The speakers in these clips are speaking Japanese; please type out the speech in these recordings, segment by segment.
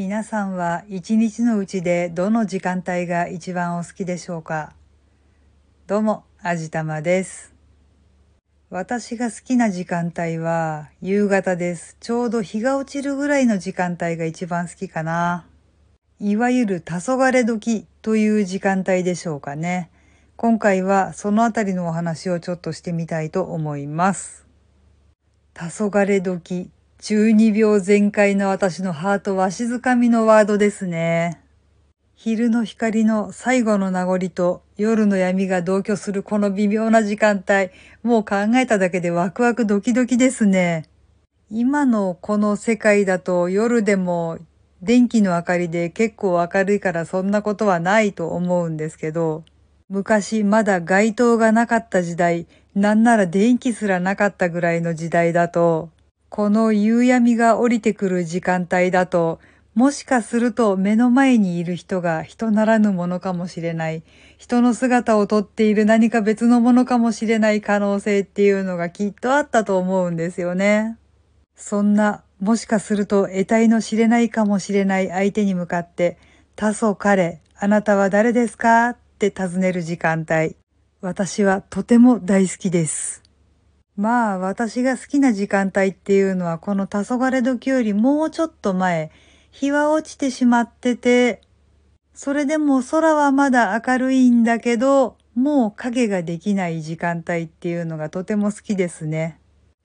皆さんは一日のうちでどの時間帯が一番お好きでしょうか？どうも、あじたまです。私が好きな時間帯は夕方です。ちょうど日が落ちるぐらいの時間帯が一番好きかな。いわゆる黄昏時という時間帯でしょうかね。今回はそのあたりのお話をちょっとしてみたいと思います。黄昏時中二病全開の私のハートわしづかみのワードですね。昼の光の最後の名残と夜の闇が同居するこの微妙な時間帯、もう考えただけでワクワクドキドキですね。今のこの世界だと夜でも電気の明かりで結構明るいからそんなことはないと思うんですけど、昔まだ街灯がなかった時代、なんなら電気すらなかったぐらいの時代だと、この夕闇が降りてくる時間帯だと、もしかすると目の前にいる人が人ならぬものかもしれない、人の姿をとっている何か別のものかもしれない可能性っていうのがきっとあったと思うんですよね。そんな、もしかすると得体の知れないかもしれない相手に向かって、多祖彼、あなたは誰ですか？って尋ねる時間帯。私はとても大好きです。まあ私が好きな時間帯っていうのはこの黄昏時よりもうちょっと前、日は落ちてしまってて、それでも空はまだ明るいんだけど、もう影ができない時間帯っていうのがとても好きですね。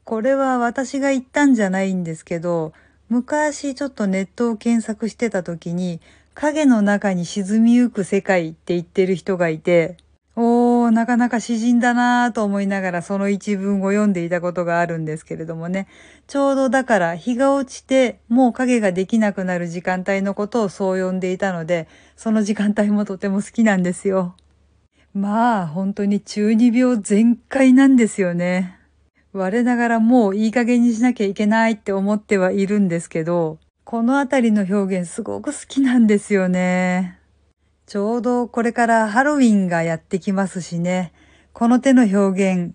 これは私が言ったんじゃないんですけど、昔ちょっとネットを検索してた時に、影の中に沈みゆく世界って言ってる人がいて、おー、なかなか詩人だなぁと思いながらその一文を読んでいたことがあるんですけれどもね。ちょうどだから日が落ちてもう影ができなくなる時間帯のことをそう呼んでいたので、その時間帯もとても好きなんですよ。まあ、本当に中二病全開なんですよね。我ながらもういい加減にしなきゃいけないって思ってはいるんですけど、このあたりの表現すごく好きなんですよね。ちょうどこれからハロウィンがやってきますしね。この手の表現、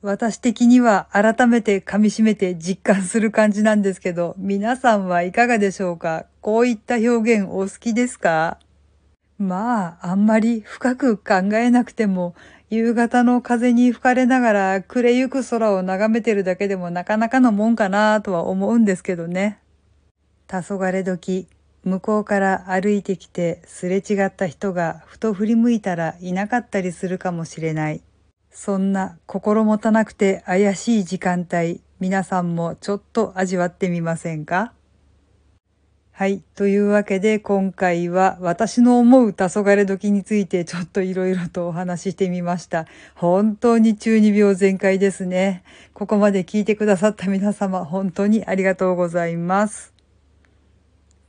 私的には改めて噛み締めて実感する感じなんですけど、皆さんはいかがでしょうか？こういった表現お好きですか？まあ、あんまり深く考えなくても、夕方の風に吹かれながら暮れゆく空を眺めてるだけでもなかなかのもんかなとは思うんですけどね。黄昏時、向こうから歩いてきてすれ違った人がふと振り向いたらいなかったりするかもしれない。そんな心もたなくて怪しい時間帯、皆さんもちょっと味わってみませんか？はい。というわけで今回は私の思う黄昏時についてちょっといろいろとお話ししてみました。本当に中二病全開ですね。ここまで聞いてくださった皆様本当にありがとうございます。